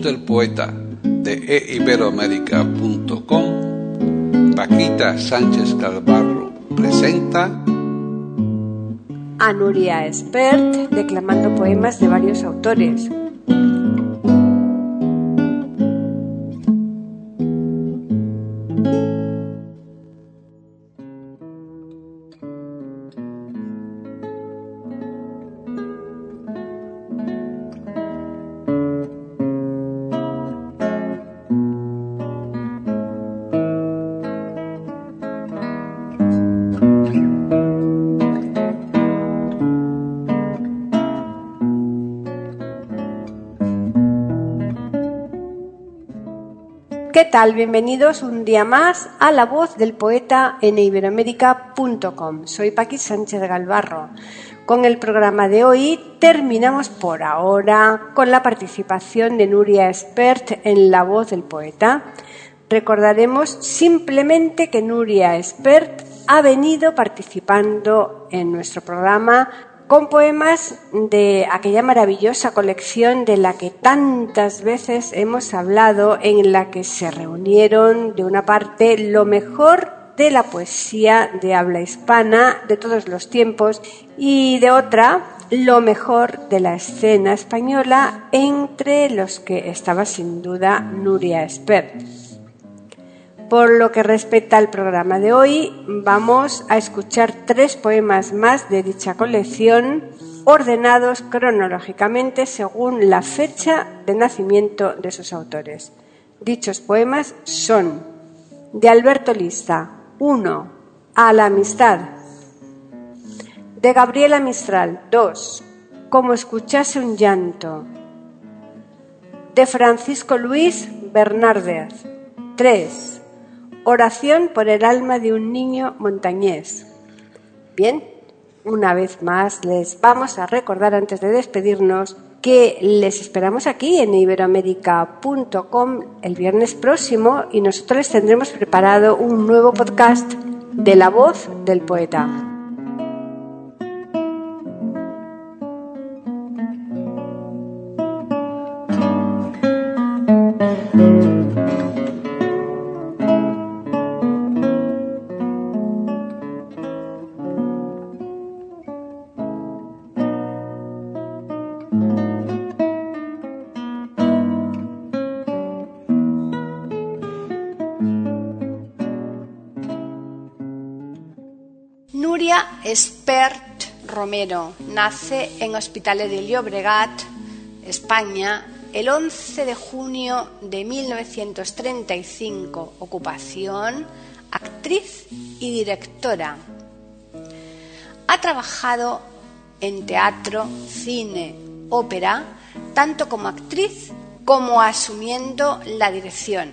Del poeta de eiberoamérica.com, Paquita Sánchez Calvarro presenta a Nuria Espert declamando poemas de varios autores. ¿Qué tal? Bienvenidos un día más a La Voz del Poeta en iberoamérica.com. Soy Paqui Sánchez Galvarro. Con el programa de hoy terminamos por ahora con la participación de Nuria Espert en La Voz del Poeta. Recordaremos simplemente que Nuria Espert ha venido participando en nuestro programa con poemas de aquella maravillosa colección de la que tantas veces hemos hablado, en la que se reunieron de una parte lo mejor de la poesía de habla hispana de todos los tiempos y de otra lo mejor de la escena española, entre los que estaba sin duda Nuria Espert. Por lo que respecta al programa de hoy, vamos a escuchar tres poemas más de dicha colección, ordenados cronológicamente según la fecha de nacimiento de sus autores. Dichos poemas son de Alberto Lista, 1. A la amistad. De Gabriela Mistral, 2. Como escuchase un llanto. De Francisco Luis Bernárdez, 3. Oración por el alma de un niño montañés. Bien, una vez más les vamos a recordar antes de despedirnos que les esperamos aquí en iberoamérica.com el viernes próximo y nosotros les tendremos preparado un nuevo podcast de la voz del poeta. Nace en Hospitalet de Llobregat, España, el 11 de junio de 1935. Ocupación, actriz y directora. Ha trabajado en teatro, cine, ópera, tanto como actriz como asumiendo la dirección.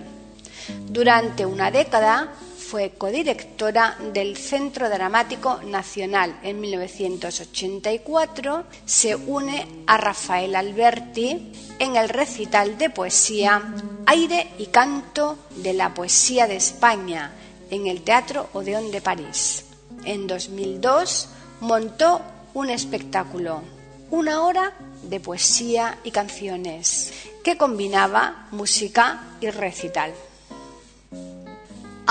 Durante una década fue codirectora del Centro Dramático Nacional. En 1984 se une a Rafael Alberti en el recital de poesía Aire y Canto de la Poesía de España en el Teatro Odeón de París. En 2002 montó un espectáculo, una hora de poesía y canciones, que combinaba música y recital.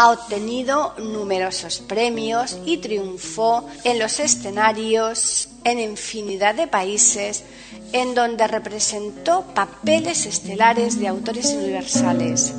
Ha obtenido numerosos premios y triunfó en los escenarios en infinidad de países en donde representó papeles estelares de autores universales.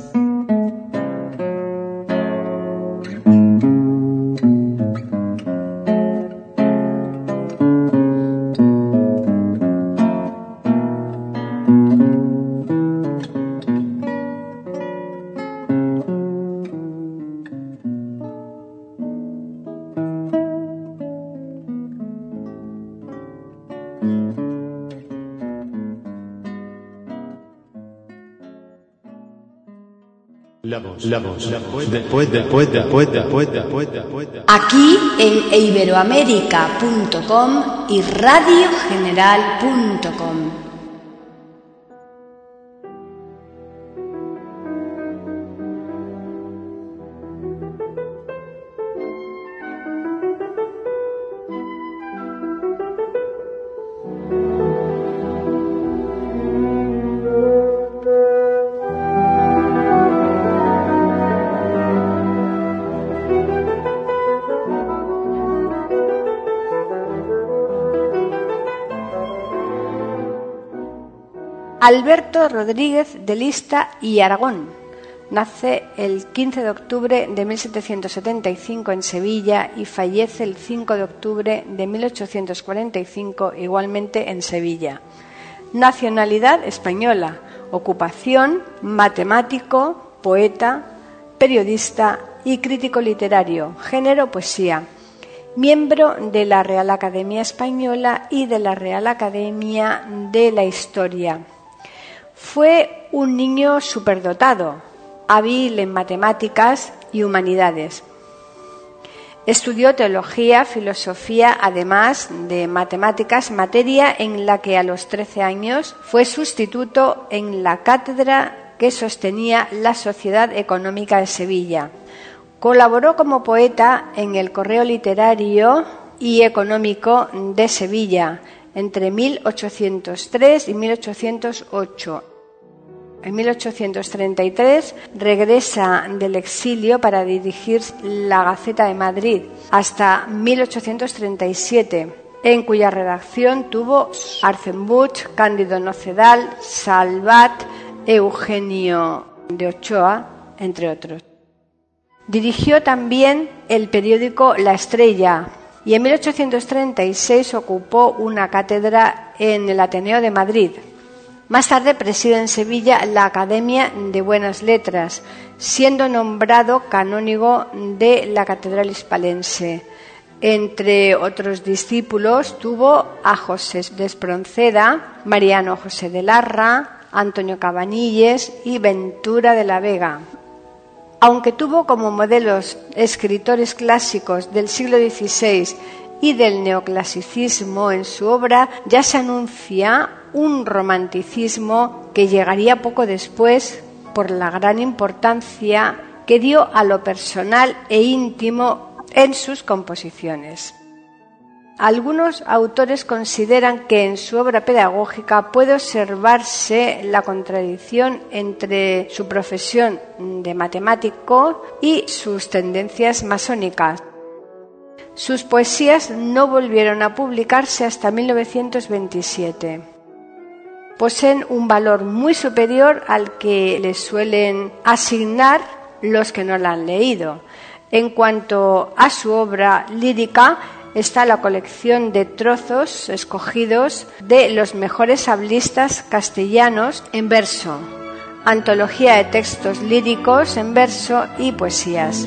Aquí en iberoamérica.com y radiogeneral.com. Alberto Rodríguez de Lista y Aragón. Nace el 15 de octubre de 1775 en Sevilla y fallece el 5 de octubre de 1845 igualmente en Sevilla. Nacionalidad española. Ocupación matemático, poeta, periodista y crítico literario. Género poesía. Miembro de la Real Academia Española y de la Real Academia de la Historia. Fue un niño superdotado, hábil en matemáticas y humanidades. Estudió teología, filosofía, además de matemáticas, materia en la que a los 13 años fue sustituto en la cátedra que sostenía la Sociedad Económica de Sevilla. Colaboró como poeta en el Correo Literario y Económico de Sevilla entre 1803 y 1808 en 1833 regresa del exilio para dirigir la Gaceta de Madrid hasta 1837, en cuya redacción tuvo Arzenbuch, Cándido Nocedal, Salvat, Eugenio de Ochoa, entre otros. Dirigió también el periódico La Estrella y en 1836 ocupó una cátedra en el Ateneo de Madrid. Más tarde preside en Sevilla la Academia de Buenas Letras, siendo nombrado canónigo de la Catedral Hispalense. Entre otros discípulos tuvo a José de Espronceda, Mariano José de Larra, Antonio Cabanilles y Ventura de la Vega. Aunque tuvo como modelos escritores clásicos del siglo XVI y del neoclasicismo en su obra, ya se anuncia un romanticismo que llegaría poco después por la gran importancia que dio a lo personal e íntimo en sus composiciones. Algunos autores consideran que en su obra pedagógica puede observarse la contradicción entre su profesión de matemático y sus tendencias masónicas. Sus poesías no volvieron a publicarse hasta 1927 poseen un valor muy superior al que les suelen asignar los que no la han leído. En cuanto a su obra lírica, está la colección de trozos escogidos de los mejores hablistas castellanos en verso, antología de textos líricos en verso y poesías.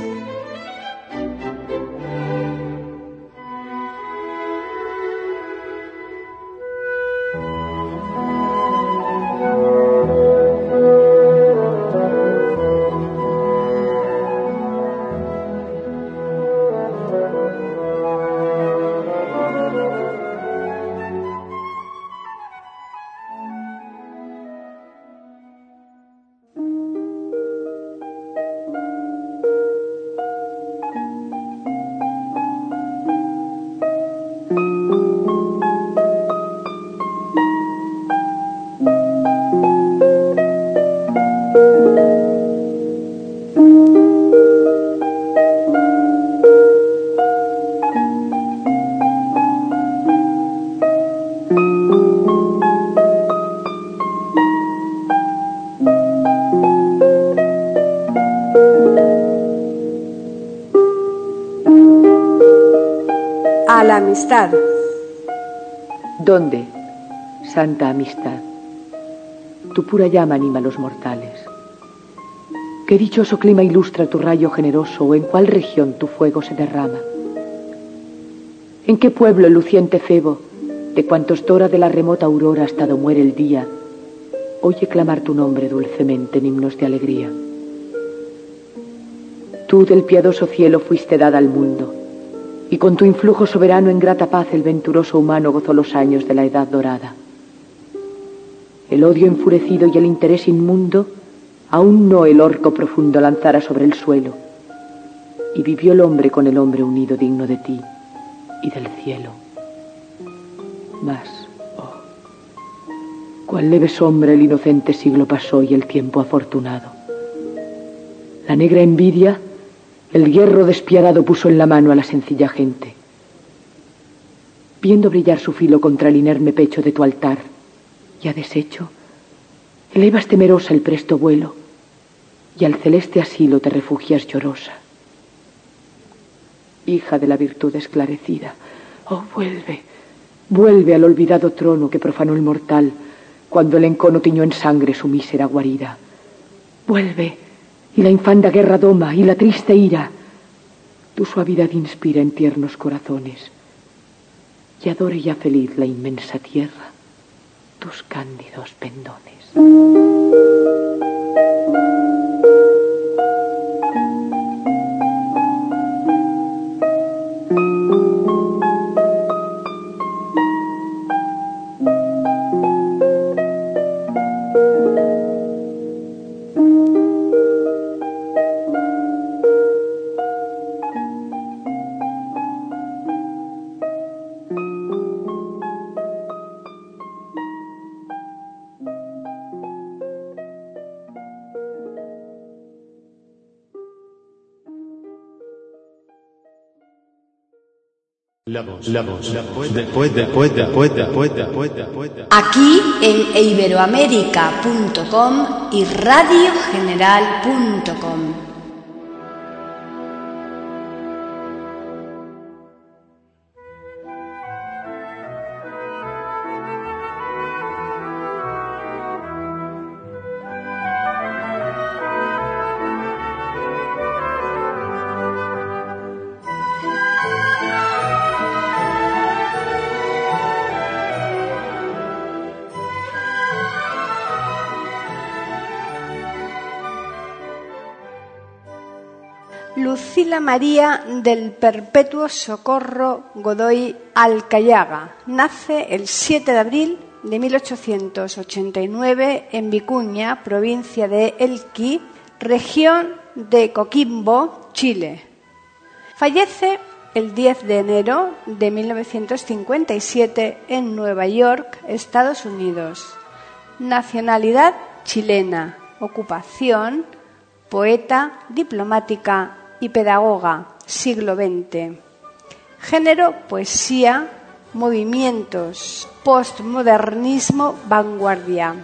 Amistad. ¿Dónde, santa amistad? Tu pura llama anima a los mortales. ¿Qué dichoso clima ilustra tu rayo generoso o en cuál región tu fuego se derrama? ¿En qué pueblo el luciente Febo, de cuantos dora de la remota aurora hasta do muere el día, oye clamar tu nombre dulcemente en himnos de alegría? virtud el piadoso cielo fuiste dada al mundo, y con tu influjo soberano en grata paz el venturoso humano gozó los años de la edad dorada. El odio enfurecido y el interés inmundo, aún no el orco profundo lanzara sobre el suelo, y vivió el hombre con el hombre unido digno de ti y del cielo. Mas, oh, cuál leve sombra el inocente siglo pasó y el tiempo afortunado. La negra envidia, el hierro despiadado puso en la mano a la sencilla gente. Viendo brillar su filo contra el inerme pecho de tu altar, ya deshecho, elevas temerosa el presto vuelo y al celeste asilo te refugias llorosa hija de la virtud esclarecida. Oh, vuelve, vuelve al olvidado trono que profanó el mortal cuando el encono tiñó en sangre su mísera guarida. Vuelve, y la infanda guerra doma, y la triste ira. Tu suavidad inspira en tiernos corazones, y adore ya feliz la inmensa tierra tus cándidos pendones. Aquí en iberoamérica.com y radiogeneral.com. Lucila María del Perpetuo Socorro Godoy Alcayaga. Nace el 7 de abril de 1889 en Vicuña, provincia de Elqui, región de Coquimbo, Chile. Fallece el 10 de enero de 1957 en Nueva York, Estados Unidos. Nacionalidad chilena. Ocupación poeta, diplomática y pedagoga, siglo XX. Género, poesía, movimientos, postmodernismo, vanguardia.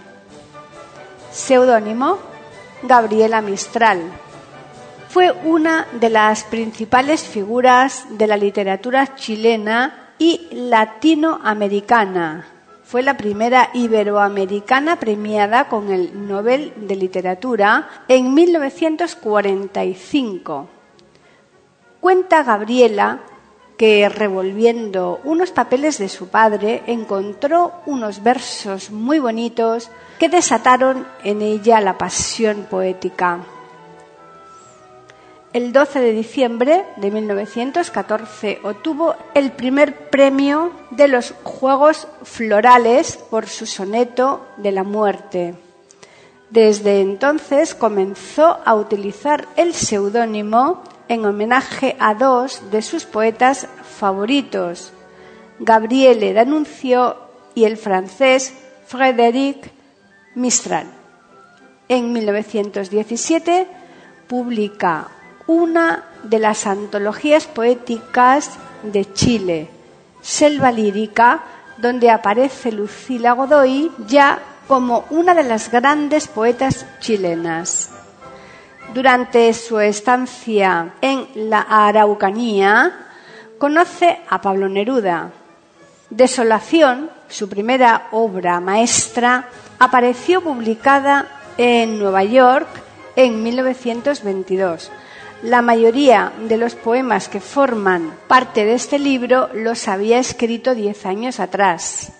Seudónimo, Gabriela Mistral. Fue una de las principales figuras de la literatura chilena y latinoamericana. Fue la primera iberoamericana premiada con el Nobel de Literatura en 1945 Cuenta Gabriela que revolviendo unos papeles de su padre encontró unos versos muy bonitos que desataron en ella la pasión poética. El 12 de diciembre de 1914 obtuvo el primer premio de los Juegos Florales por su soneto de la muerte. Desde entonces comenzó a utilizar el seudónimo en homenaje a dos de sus poetas favoritos, Gabriele D'Annunzio y el francés Frédéric Mistral. En 1917 publica una de las antologías poéticas de Chile, Selva Lírica, donde aparece Lucila Godoy ya como una de las grandes poetas chilenas. Durante su estancia en la Araucanía, conoce a Pablo Neruda. Desolación, su primera obra maestra, apareció publicada en Nueva York en 1922. La mayoría de los poemas que forman parte de este libro los había escrito diez años atrás.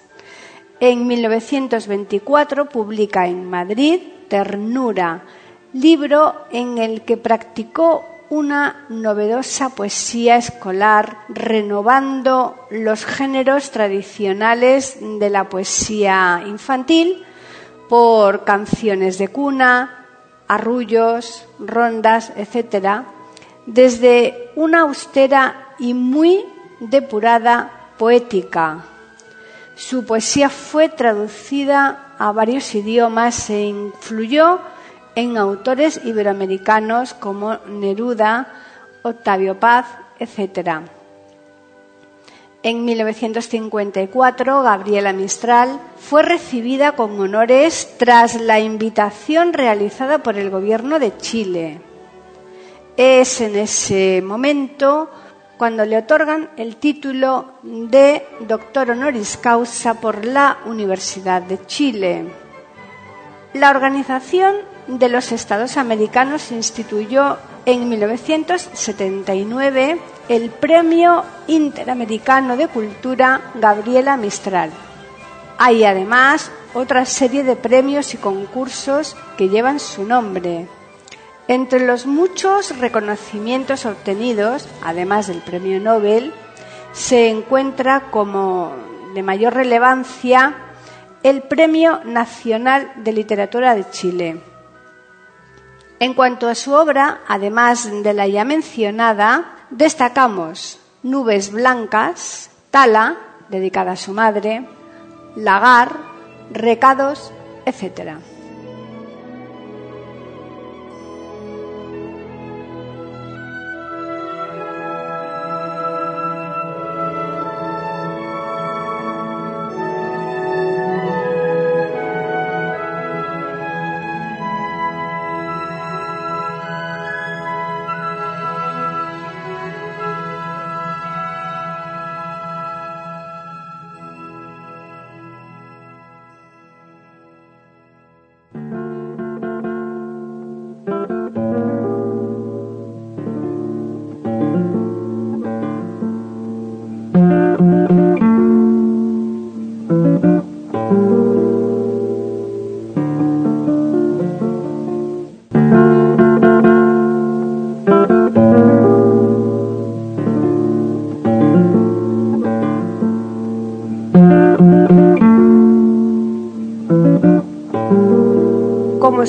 En 1924 publica en Madrid Ternura, libro en el que practicó una novedosa poesía escolar, renovando los géneros tradicionales de la poesía infantil por canciones de cuna, arrullos, rondas, etc., desde una austera y muy depurada poética. Su poesía fue traducida a varios idiomas e influyó en autores iberoamericanos como Neruda, Octavio Paz, etc. En 1954, Gabriela Mistral fue recibida con honores tras la invitación realizada por el gobierno de Chile. Es en ese momento cuando le otorgan el título de doctor honoris causa por la Universidad de Chile. La organización de los Estados Americanos instituyó en 1979 el Premio Interamericano de Cultura Gabriela Mistral. Hay además otra serie de premios y concursos que llevan su nombre. Entre los muchos reconocimientos obtenidos, además del Premio Nobel, se encuentra como de mayor relevancia el Premio Nacional de Literatura de Chile. En cuanto a su obra, además de la ya mencionada, destacamos Nubes Blancas, Tala, dedicada a su madre, Lagar, Recados, etc.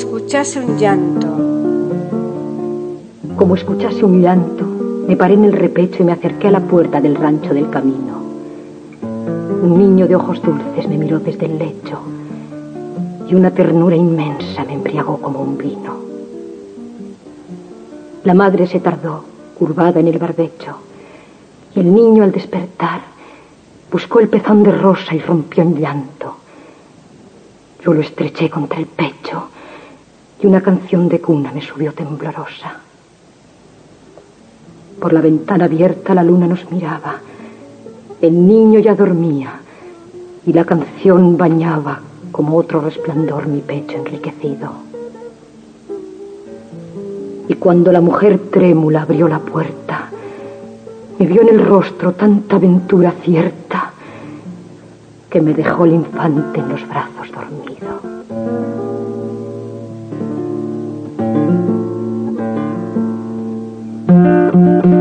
escuchase un llanto. Como escuchase un llanto, me paré en el repecho y me acerqué a la puerta del rancho del camino. Un niño de ojos dulces me miró desde el lecho y una ternura inmensa me embriagó como un vino. La madre se tardó, curvada en el barbecho, y el niño al despertar buscó el pezón de rosa y rompió en llanto. Yo lo estreché contra el pecho y una canción de cuna me subió temblorosa. Por la ventana abierta la luna nos miraba. El niño ya dormía y la canción bañaba como otro resplandor mi pecho enriquecido. Y cuando la mujer trémula abrió la puerta, me vio en el rostro tanta aventura cierta que me dejó el infante en los brazos dormido. La voz,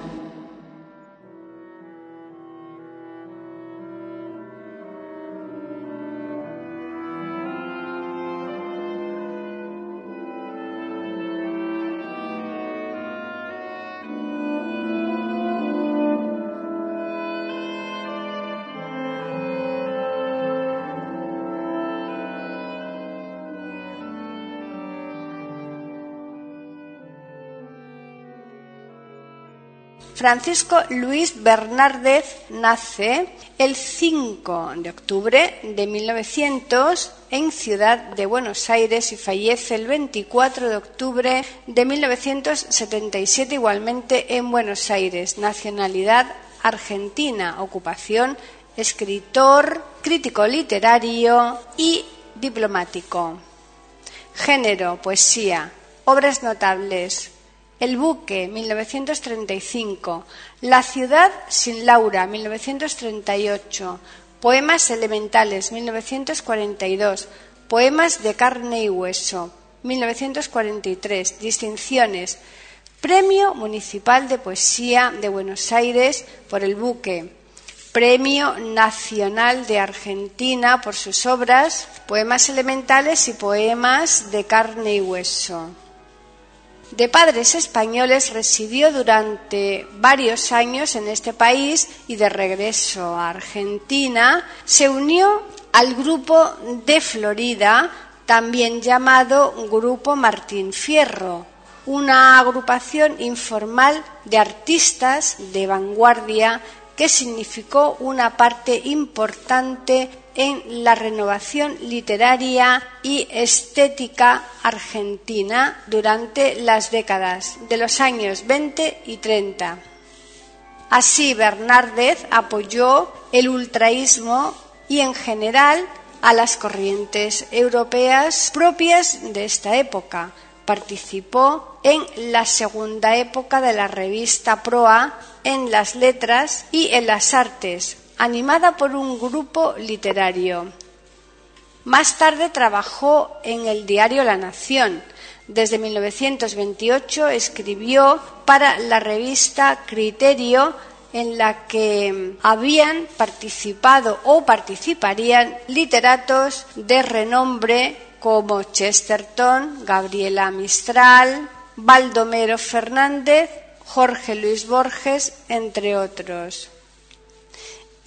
Francisco Luis Bernárdez nace el 5 de octubre de 1900 en Ciudad de Buenos Aires y fallece el 24 de octubre de 1977 igualmente en Buenos Aires. Nacionalidad argentina, ocupación escritor, crítico literario y diplomático. Género, poesía, obras notables, el buque, 1935. La ciudad sin Laura, 1938. Poemas elementales, 1942. Poemas de carne y hueso, 1943. Distinciones. Premio Municipal de Poesía de Buenos Aires por el buque. Premio Nacional de Argentina por sus obras, poemas elementales y poemas de carne y hueso de padres españoles, residió durante varios años en este país y de regreso a Argentina se unió al grupo de Florida, también llamado Grupo Martín Fierro, una agrupación informal de artistas de vanguardia que significó una parte importante en la renovación literaria y estética argentina durante las décadas de los años 20 y 30. Así, Bernárdez apoyó el ultraísmo y, en general, a las corrientes europeas propias de esta época. Participó en la segunda época de la revista Proa en las letras y en las artes, animada por un grupo literario. Más tarde trabajó en el diario La Nación. Desde 1928 escribió para la revista Criterio en la que habían participado o participarían literatos de renombre como Chesterton, Gabriela Mistral, Baldomero Fernández, Jorge Luis Borges, entre otros.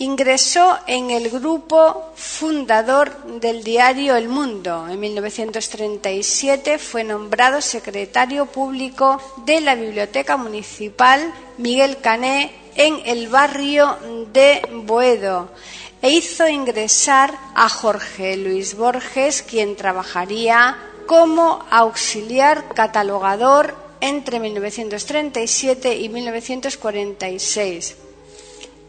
Ingresó en el grupo fundador del diario El Mundo. En 1937 fue nombrado secretario público de la Biblioteca Municipal Miguel Cané en el barrio de Boedo e hizo ingresar a Jorge Luis Borges, quien trabajaría como auxiliar catalogador entre 1937 y 1946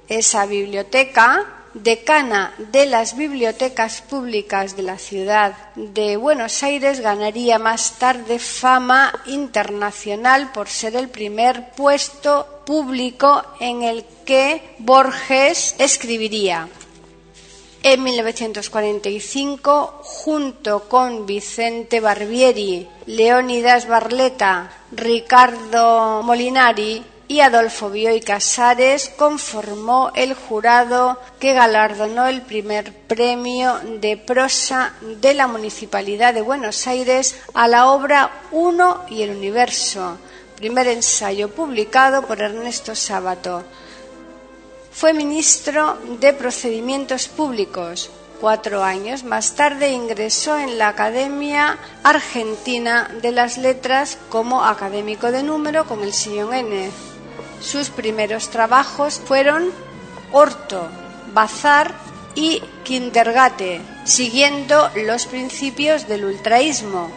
esa biblioteca, decana de las bibliotecas públicas de la ciudad de Buenos Aires, ganaría más tarde fama internacional por ser el primer puesto público en el que Borges escribiría. En 1945, junto con Vicente Barbieri, Leónidas Barleta, Ricardo Molinari y Adolfo Bioy Casares conformó el jurado que galardonó el primer premio de prosa de la Municipalidad de Buenos Aires a la obra Uno y el Universo, primer ensayo publicado por Ernesto Sábato. Fue ministro de Procedimientos Públicos. Cuatro años más tarde ingresó en la Academia Argentina de las Letras como académico de número con el sillón N sus primeros trabajos fueron Orto, Bazar y Kindergate, siguiendo los principios del ultraísmo.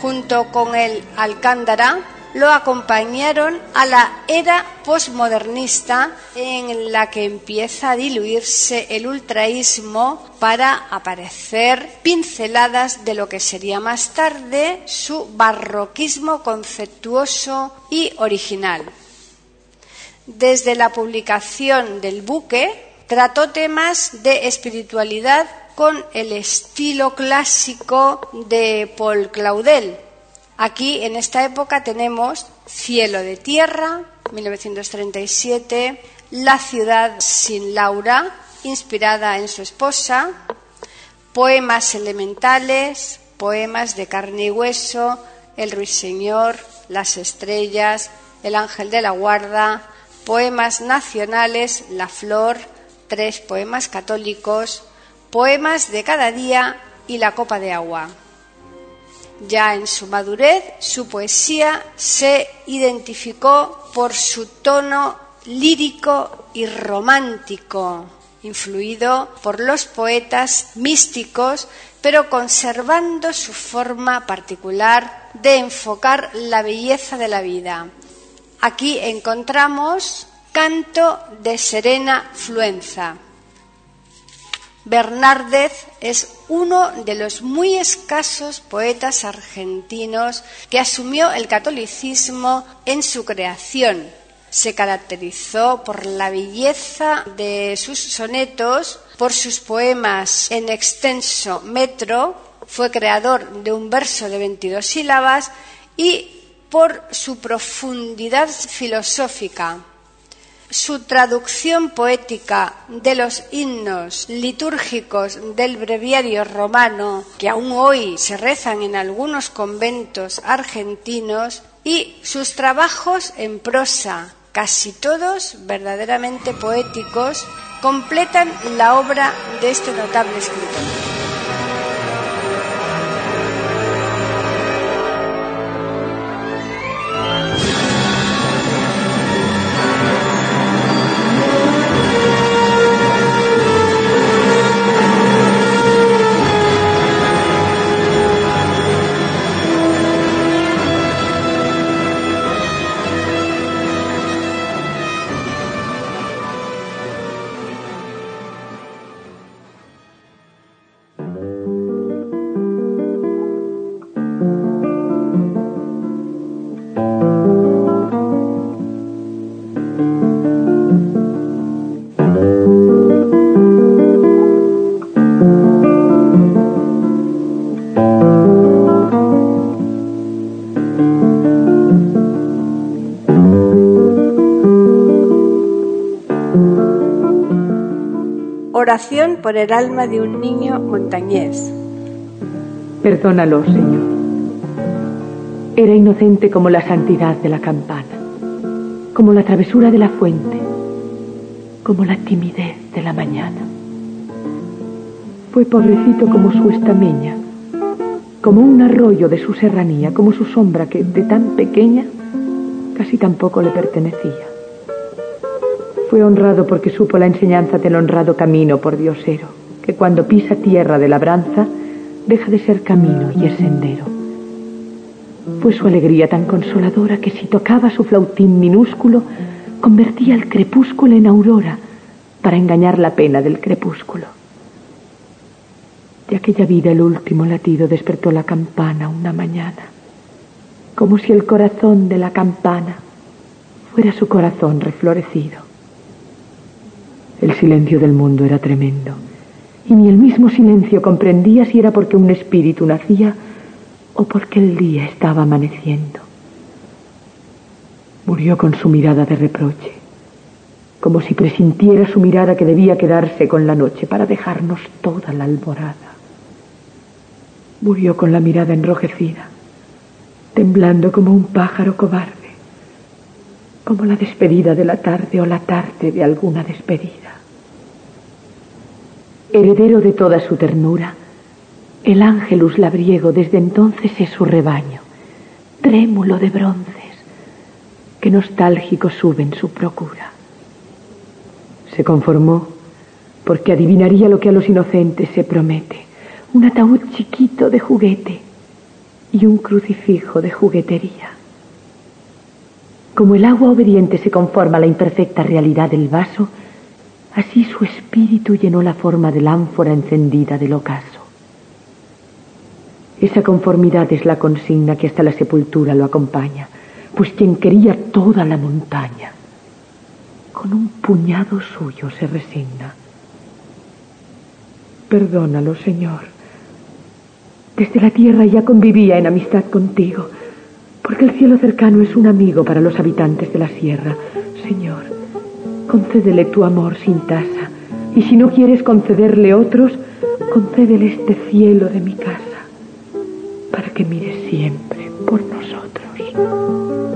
Junto con el Alcándara, lo acompañaron a la era posmodernista en la que empieza a diluirse el ultraísmo para aparecer pinceladas de lo que sería más tarde su barroquismo conceptuoso y original desde la publicación del buque, trató temas de espiritualidad con el estilo clásico de Paul Claudel. Aquí, en esta época, tenemos Cielo de Tierra, 1937, La ciudad sin Laura, inspirada en su esposa, poemas elementales, poemas de carne y hueso, El ruiseñor, Las estrellas, El ángel de la guarda, poemas nacionales, La Flor, tres poemas católicos, poemas de cada día y La Copa de Agua. Ya en su madurez, su poesía se identificó por su tono lírico y romántico, influido por los poetas místicos, pero conservando su forma particular de enfocar la belleza de la vida. Aquí encontramos Canto de Serena Fluenza. Bernárdez es uno de los muy escasos poetas argentinos que asumió el catolicismo en su creación. Se caracterizó por la belleza de sus sonetos, por sus poemas en extenso metro, fue creador de un verso de 22 sílabas y por su profundidad filosófica su traducción poética de los himnos litúrgicos del breviario romano, que aún hoy se rezan en algunos conventos argentinos, y sus trabajos en prosa, casi todos verdaderamente poéticos, completan la obra de este notable escritor. Por el alma de un niño montañés. Perdónalo, Señor. Era inocente como la santidad de la campana, como la travesura de la fuente, como la timidez de la mañana. Fue pobrecito como su estameña, como un arroyo de su serranía, como su sombra que, de tan pequeña, casi tampoco le pertenecía. Fue honrado porque supo la enseñanza del honrado camino por Diosero, que cuando pisa tierra de labranza, deja de ser camino y es sendero. Fue su alegría tan consoladora que si tocaba su flautín minúsculo, convertía el crepúsculo en aurora para engañar la pena del crepúsculo. De aquella vida el último latido despertó la campana una mañana, como si el corazón de la campana fuera su corazón reflorecido. El silencio del mundo era tremendo, y ni el mismo silencio comprendía si era porque un espíritu nacía o porque el día estaba amaneciendo. Murió con su mirada de reproche, como si presintiera su mirada que debía quedarse con la noche para dejarnos toda la alborada. Murió con la mirada enrojecida, temblando como un pájaro cobarde, como la despedida de la tarde o la tarde de alguna despedida heredero de toda su ternura, el ángelus labriego desde entonces es su rebaño, trémulo de bronces, que nostálgico suben su procura. Se conformó porque adivinaría lo que a los inocentes se promete, un ataúd chiquito de juguete y un crucifijo de juguetería. Como el agua obediente se conforma a la imperfecta realidad del vaso, Así su espíritu llenó la forma del ánfora encendida del ocaso. Esa conformidad es la consigna que hasta la sepultura lo acompaña, pues quien quería toda la montaña, con un puñado suyo se resigna. Perdónalo, Señor. Desde la tierra ya convivía en amistad contigo, porque el cielo cercano es un amigo para los habitantes de la sierra. Señor, concédele tu amor sin tasa. Y si no quieres concederle otros, concédele este cielo de mi casa, para que mire siempre por nosotros.